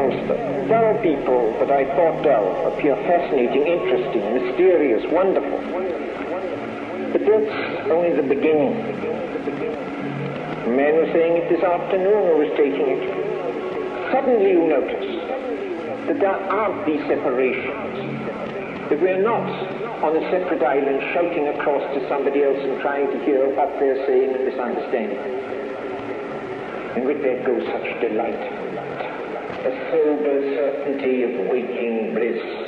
Themselves, the dull people that I thought dull, appear fascinating, interesting, mysterious, wonderful. But that's only the beginning. A man was saying it this afternoon who was taking it. Suddenly you notice that there aren't these separations. That we're not on a separate island shouting across to somebody else and trying to hear what they're saying and misunderstanding. And with that goes such delight. A sober certainty of waking bliss.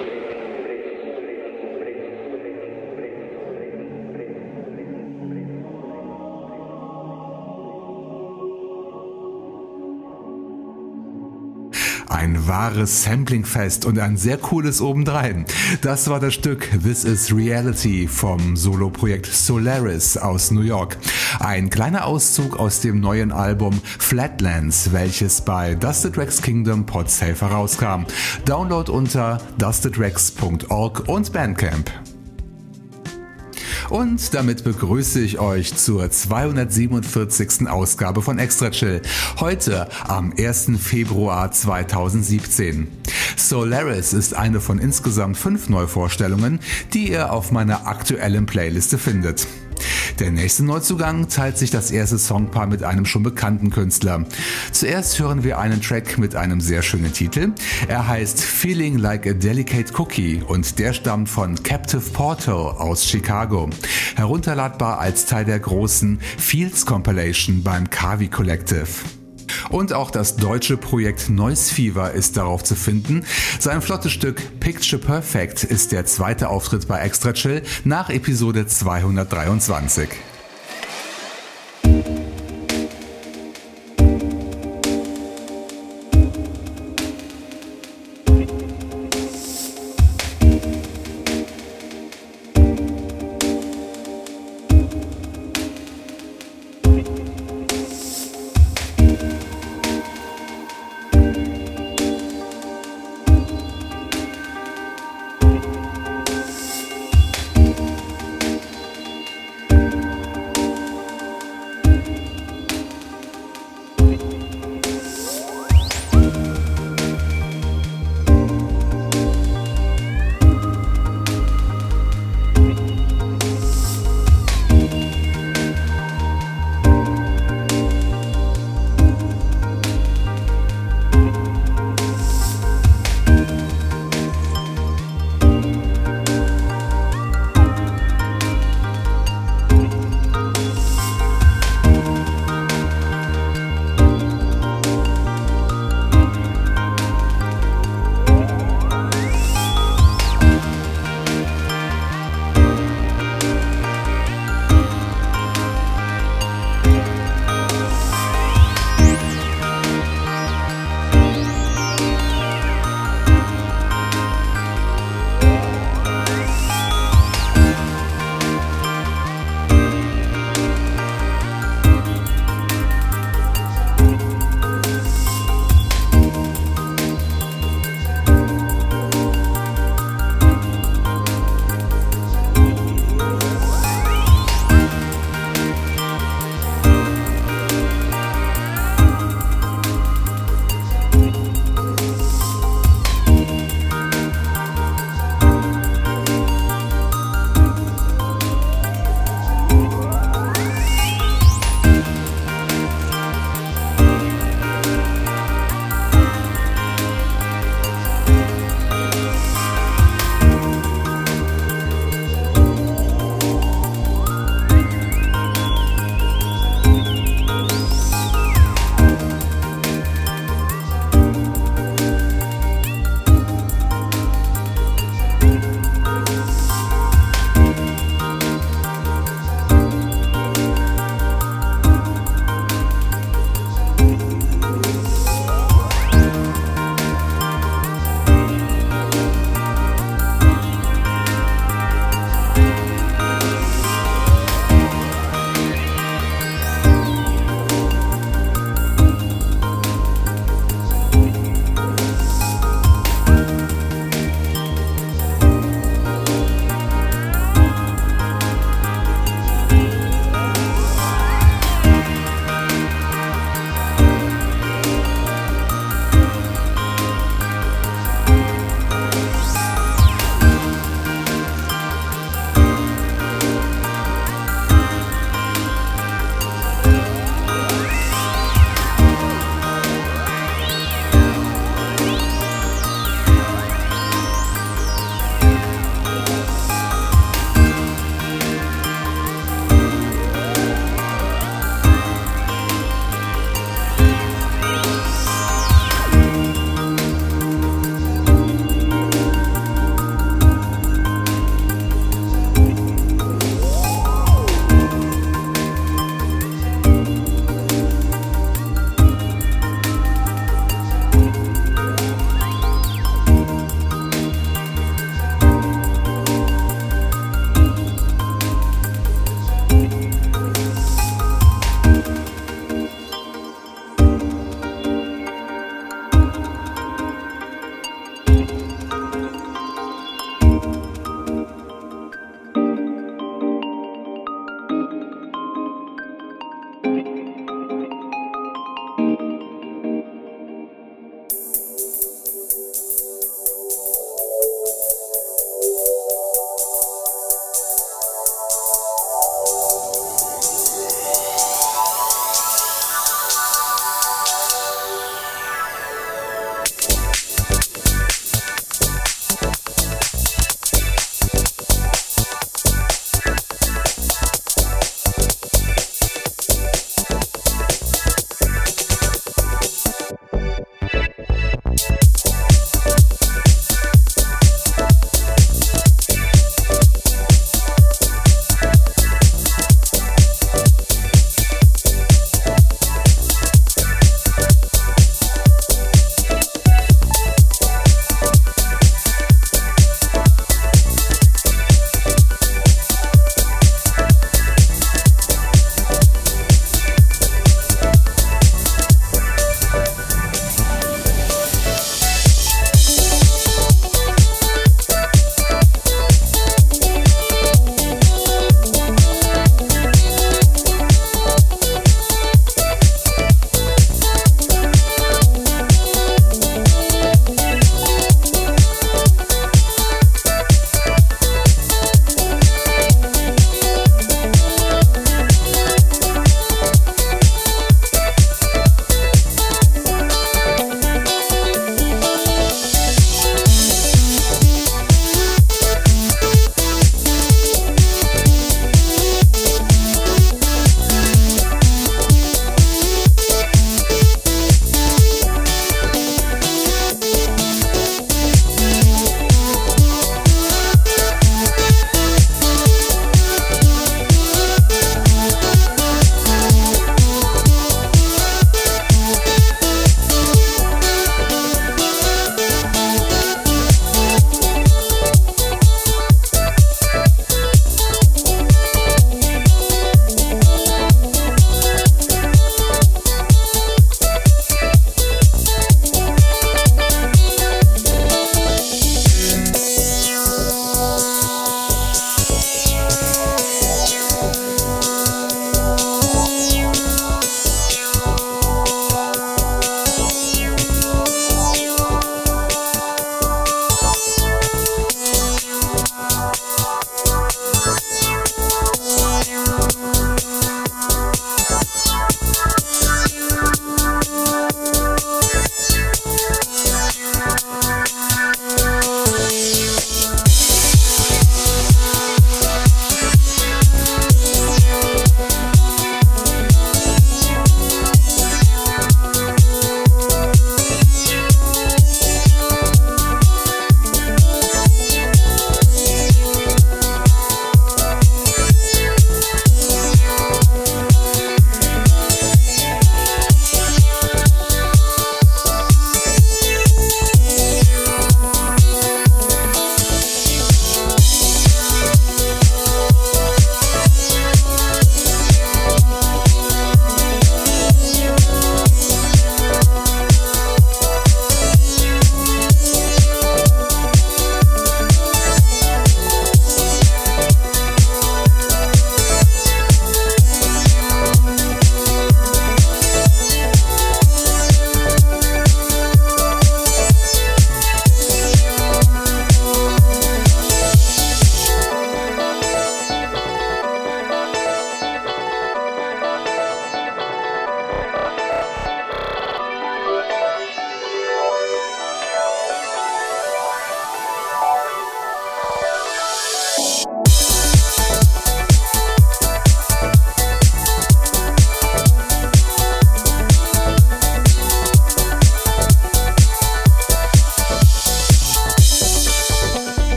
Wahres Samplingfest und ein sehr cooles obendrein. Das war das Stück This is Reality vom Soloprojekt Solaris aus New York. Ein kleiner Auszug aus dem neuen Album Flatlands, welches bei Dusted Rex Kingdom Podsafe herauskam. Download unter dustedrex.org und Bandcamp. Und damit begrüße ich euch zur 247. Ausgabe von Extra Chill. Heute am 1. Februar 2017. Solaris ist eine von insgesamt fünf Neuvorstellungen, die ihr auf meiner aktuellen Playliste findet. Der nächste Neuzugang teilt sich das erste Songpaar mit einem schon bekannten Künstler. Zuerst hören wir einen Track mit einem sehr schönen Titel. Er heißt Feeling Like a Delicate Cookie und der stammt von Captive Portal aus Chicago. Herunterladbar als Teil der großen Fields Compilation beim Kavi Collective. Und auch das deutsche Projekt Noise Fever ist darauf zu finden. Sein flottes Stück Picture Perfect ist der zweite Auftritt bei Extra Chill nach Episode 223.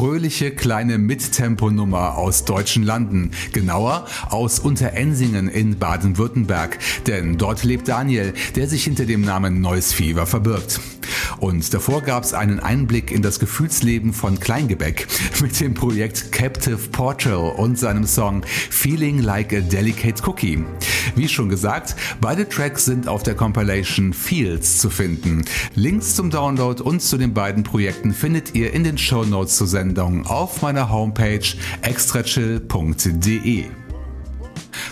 fröhliche kleine Mittemponummer aus deutschen Landen, genauer aus Unterensingen in Baden-Württemberg, denn dort lebt Daniel, der sich hinter dem Namen Noise Fever verbirgt. Und davor gab es einen Einblick in das Gefühlsleben von Kleingebäck mit dem Projekt Captive Portal und seinem Song Feeling Like a Delicate Cookie. Wie schon gesagt, beide Tracks sind auf der Compilation Fields zu finden. Links zum Download und zu den beiden Projekten findet ihr in den Show Notes zur Sendung auf meiner Homepage extrachill.de.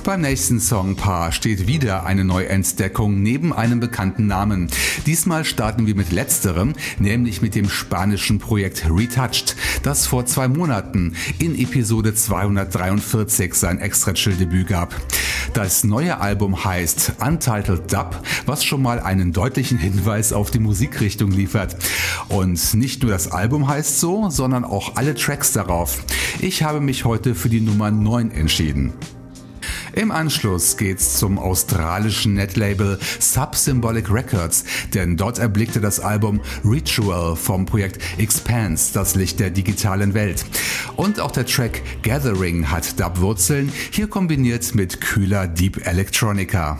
Beim nächsten Songpaar steht wieder eine Neuentdeckung neben einem bekannten Namen. Diesmal starten wir mit letzterem, nämlich mit dem spanischen Projekt Retouched, das vor zwei Monaten in Episode 243 sein extra debüt gab. Das neue Album heißt Untitled Dub, was schon mal einen deutlichen Hinweis auf die Musikrichtung liefert. Und nicht nur das Album heißt so, sondern auch alle Tracks darauf. Ich habe mich heute für die Nummer 9 entschieden. Im Anschluss geht's zum australischen Netlabel Subsymbolic Records, denn dort erblickte das Album Ritual vom Projekt Expanse das Licht der digitalen Welt. Und auch der Track Gathering hat Dub-Wurzeln, hier kombiniert mit kühler Deep Electronica.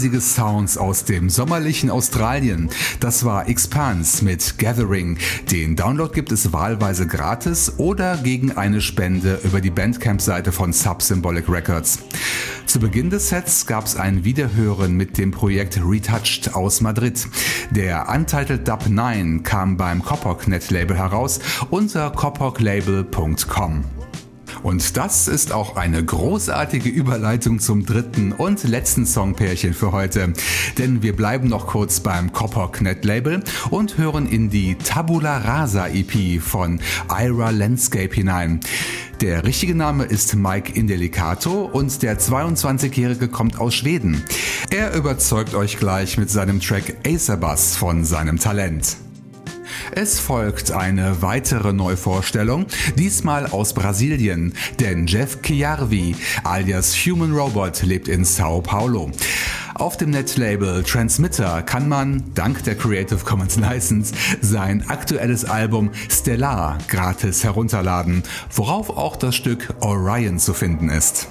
Eisige Sounds aus dem sommerlichen Australien. Das war Expanse mit Gathering. Den Download gibt es wahlweise gratis oder gegen eine Spende über die Bandcamp-Seite von Subsymbolic Records. Zu Beginn des Sets gab es ein Wiederhören mit dem Projekt Retouched aus Madrid. Der Untitled Dub 9 kam beim Coppock Net Label heraus unter coppocklabel.com. Und das ist auch eine großartige Überleitung zum dritten und letzten Songpärchen für heute. Denn wir bleiben noch kurz beim Kopok Net Label und hören in die Tabula Rasa EP von Ira Landscape hinein. Der richtige Name ist Mike Indelicato und der 22-Jährige kommt aus Schweden. Er überzeugt euch gleich mit seinem Track Acerbus von seinem Talent. Es folgt eine weitere Neuvorstellung, diesmal aus Brasilien, denn Jeff Chiarvi alias Human Robot lebt in Sao Paulo. Auf dem Netlabel Transmitter kann man, dank der Creative Commons License, sein aktuelles Album Stellar gratis herunterladen, worauf auch das Stück Orion zu finden ist.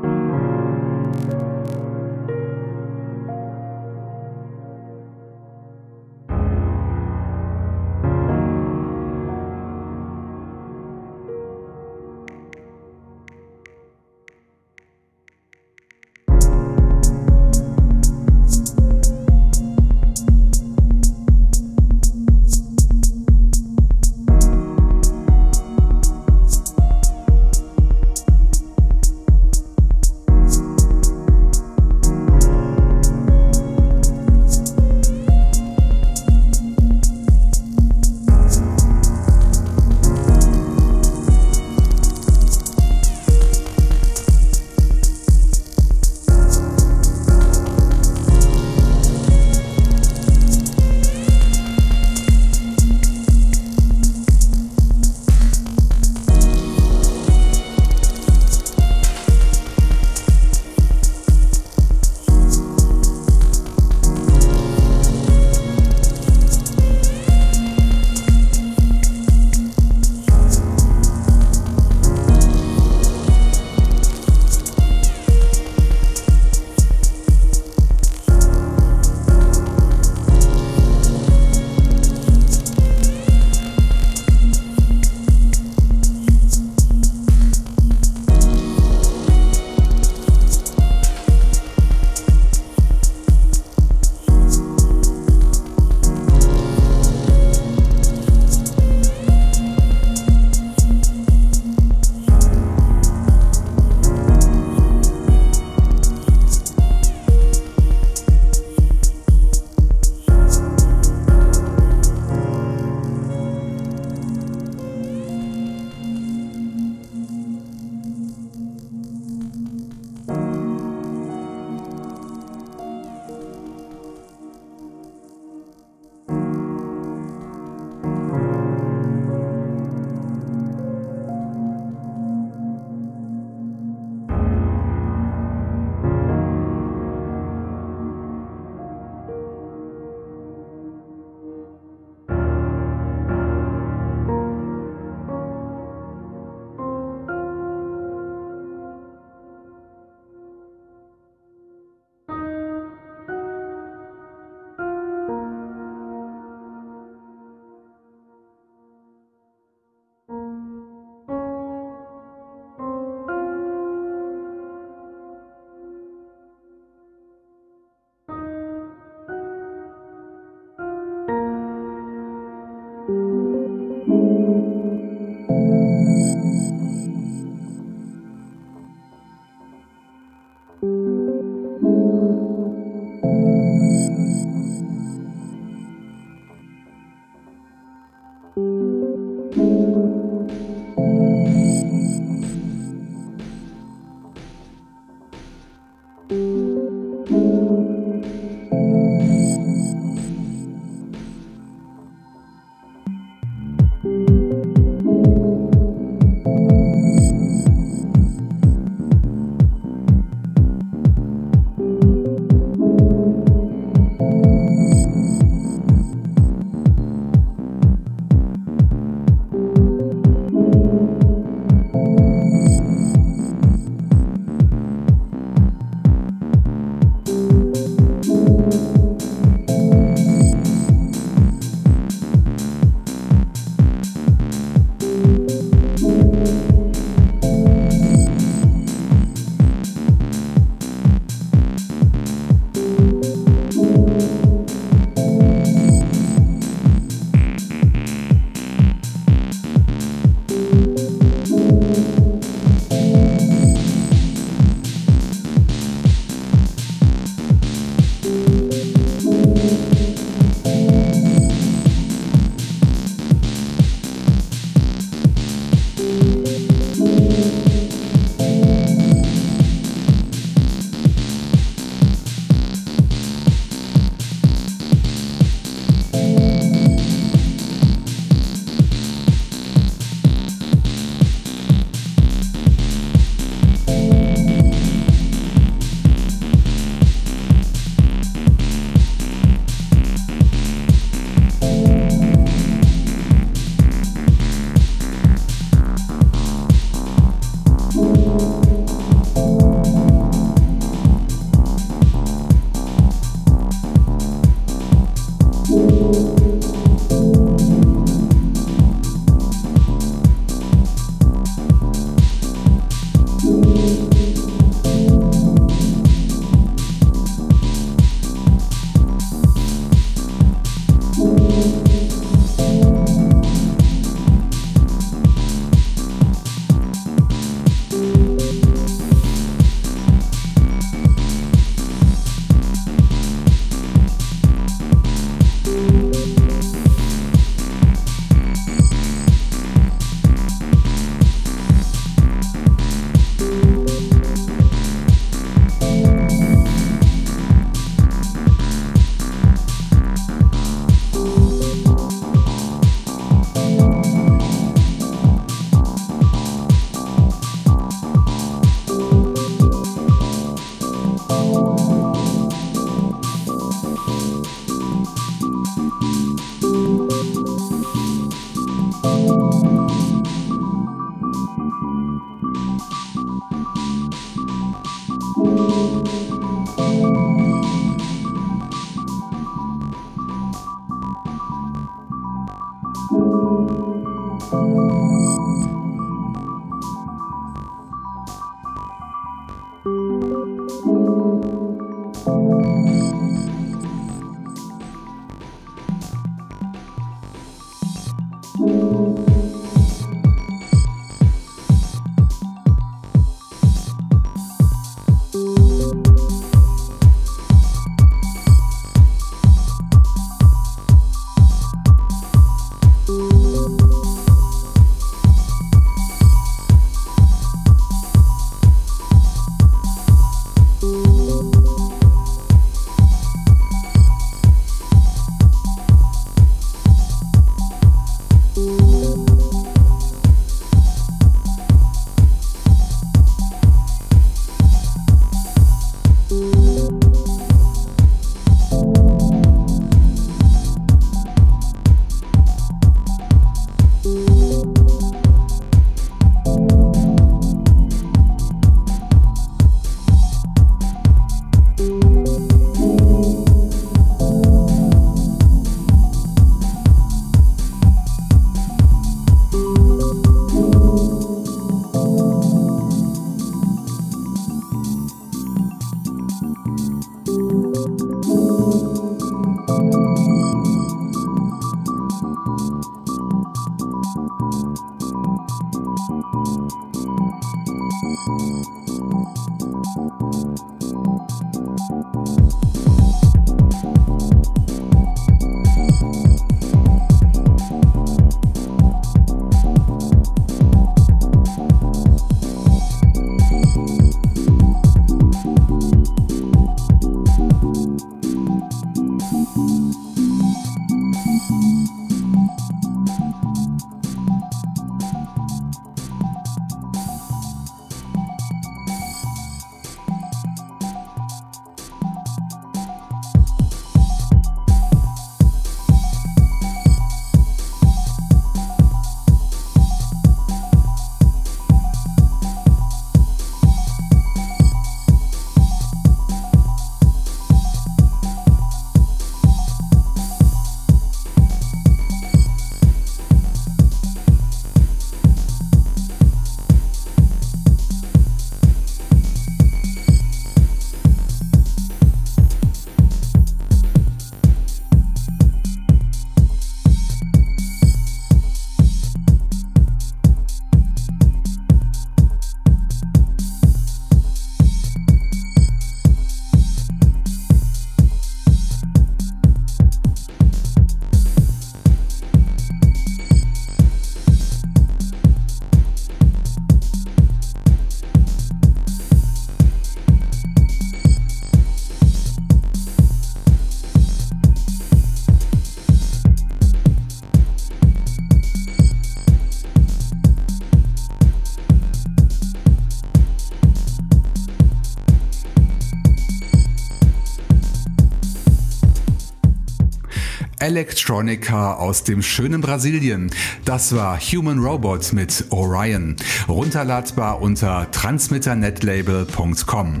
Electronica aus dem schönen Brasilien. Das war Human Robot mit Orion. Runterladbar unter transmitternetlabel.com.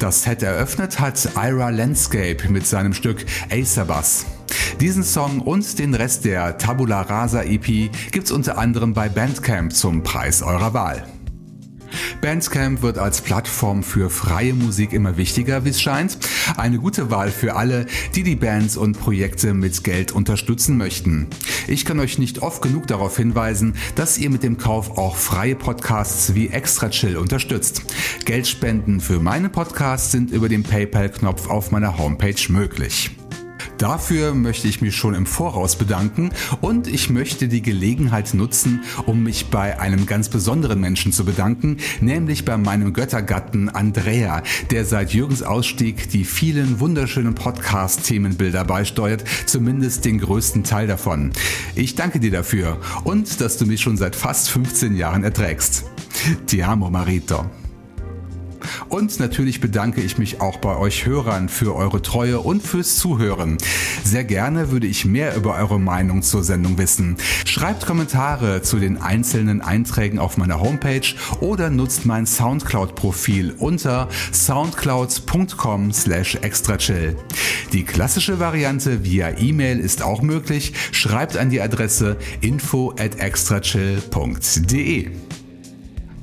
Das Set eröffnet hat Ira Landscape mit seinem Stück Acerbass. Diesen Song und den Rest der Tabula Rasa EP gibt's unter anderem bei Bandcamp zum Preis eurer Wahl. Bandcamp wird als Plattform für freie Musik immer wichtiger, wie es scheint. Eine gute Wahl für alle, die die Bands und Projekte mit Geld unterstützen möchten. Ich kann euch nicht oft genug darauf hinweisen, dass ihr mit dem Kauf auch freie Podcasts wie Extra Chill unterstützt. Geldspenden für meine Podcasts sind über den PayPal-Knopf auf meiner Homepage möglich. Dafür möchte ich mich schon im Voraus bedanken und ich möchte die Gelegenheit nutzen, um mich bei einem ganz besonderen Menschen zu bedanken, nämlich bei meinem Göttergatten Andrea, der seit Jürgens Ausstieg die vielen wunderschönen Podcast-Themenbilder beisteuert, zumindest den größten Teil davon. Ich danke dir dafür und dass du mich schon seit fast 15 Jahren erträgst. Ti amo, Marito. Und natürlich bedanke ich mich auch bei euch Hörern für eure Treue und fürs Zuhören. Sehr gerne würde ich mehr über eure Meinung zur Sendung wissen. Schreibt Kommentare zu den einzelnen Einträgen auf meiner Homepage oder nutzt mein Soundcloud-Profil unter soundcloud.com slash extrachill. Die klassische Variante via E-Mail ist auch möglich. Schreibt an die Adresse info at extrachill.de.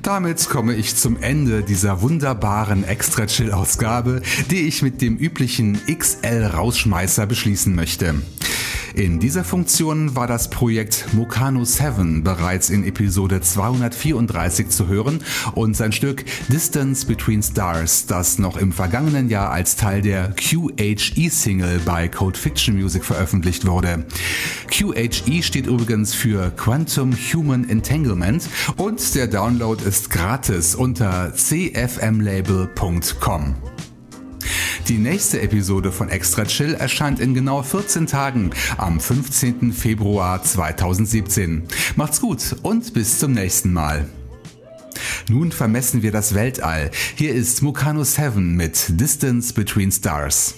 Damit komme ich zum Ende dieser wunderbaren Extra Chill Ausgabe, die ich mit dem üblichen XL Rausschmeißer beschließen möchte. In dieser Funktion war das Projekt Mokano 7 bereits in Episode 234 zu hören und sein Stück Distance Between Stars, das noch im vergangenen Jahr als Teil der QHE-Single bei Code Fiction Music veröffentlicht wurde. QHE steht übrigens für Quantum Human Entanglement und der Download ist gratis unter cfmlabel.com. Die nächste Episode von Extra Chill erscheint in genau 14 Tagen am 15. Februar 2017. Macht's gut und bis zum nächsten Mal. Nun vermessen wir das Weltall. Hier ist Mukano 7 mit Distance Between Stars.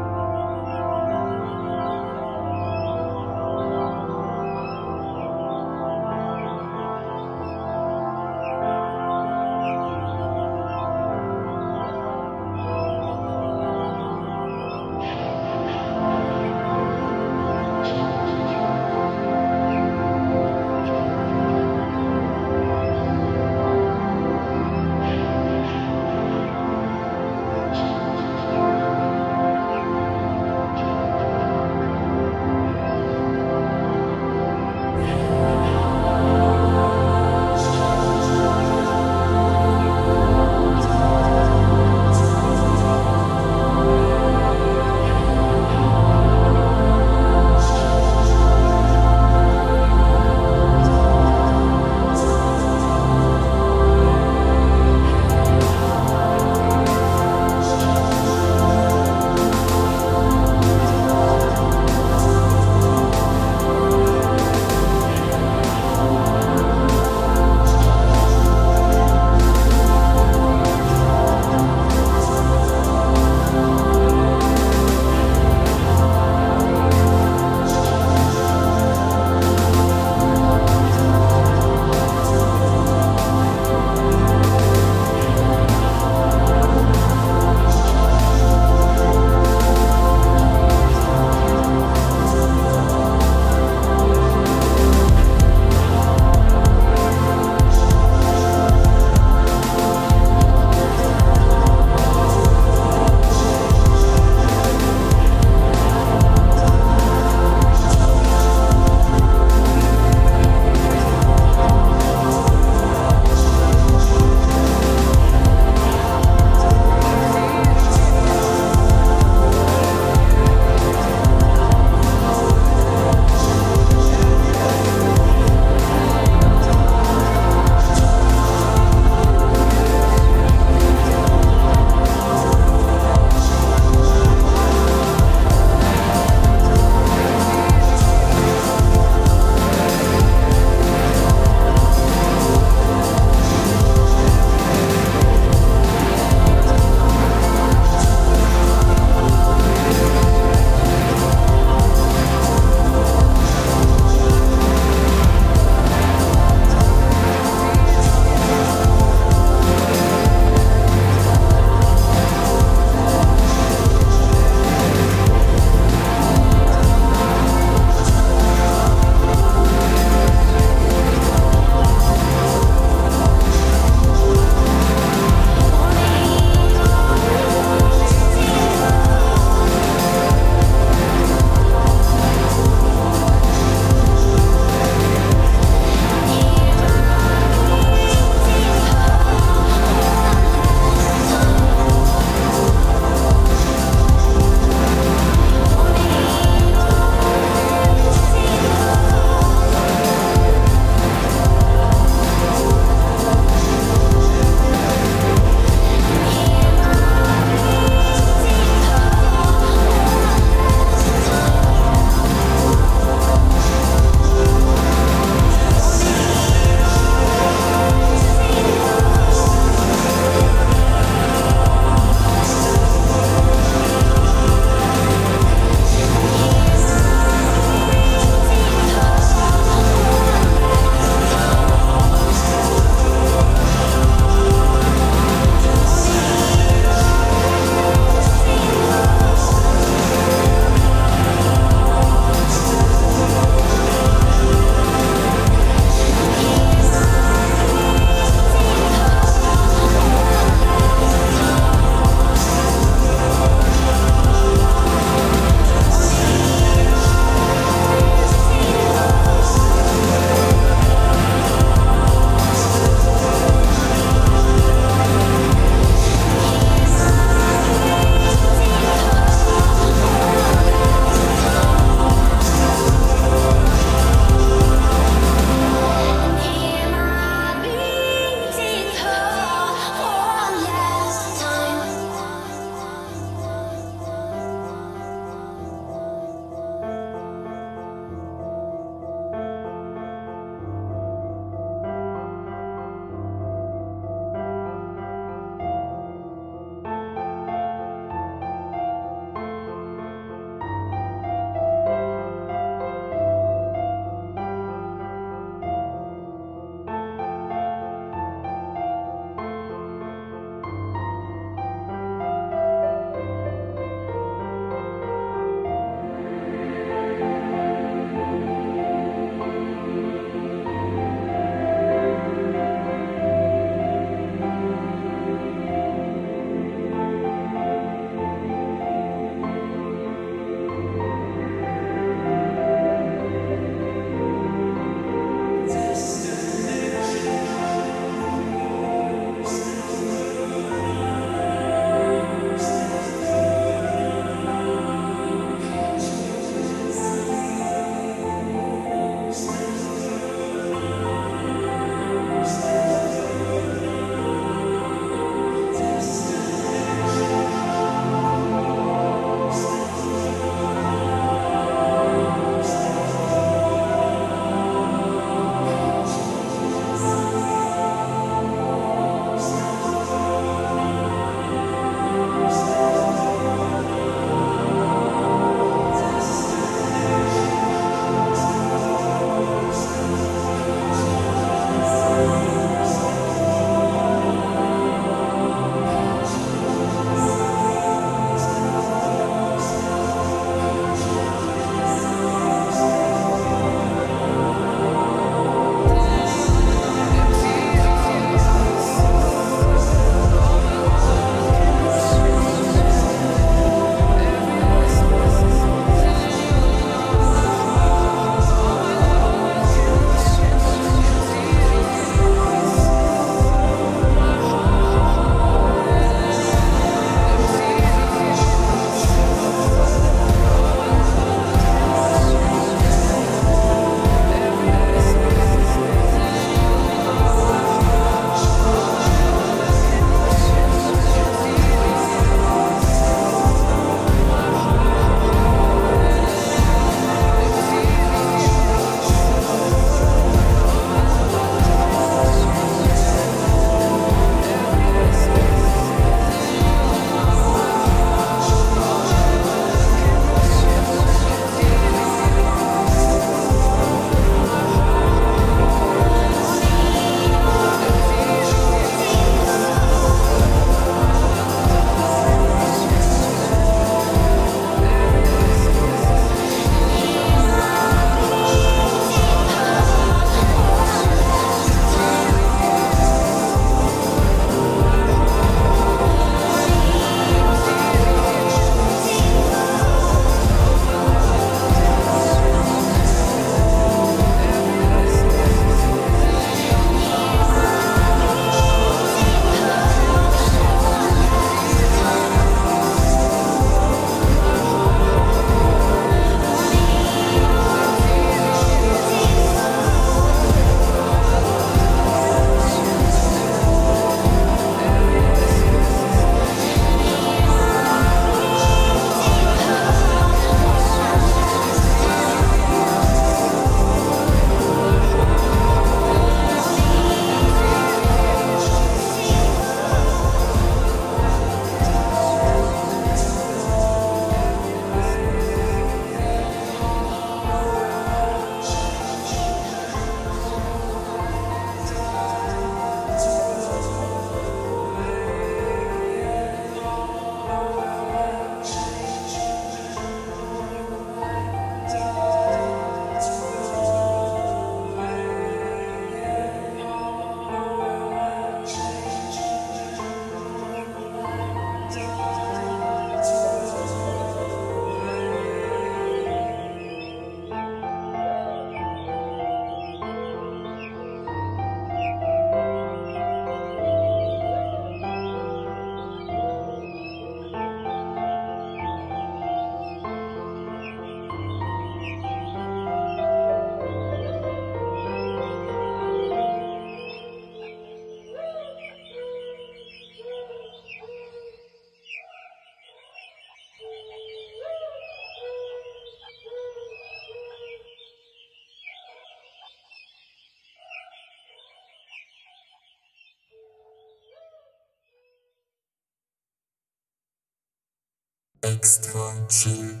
Extra chill.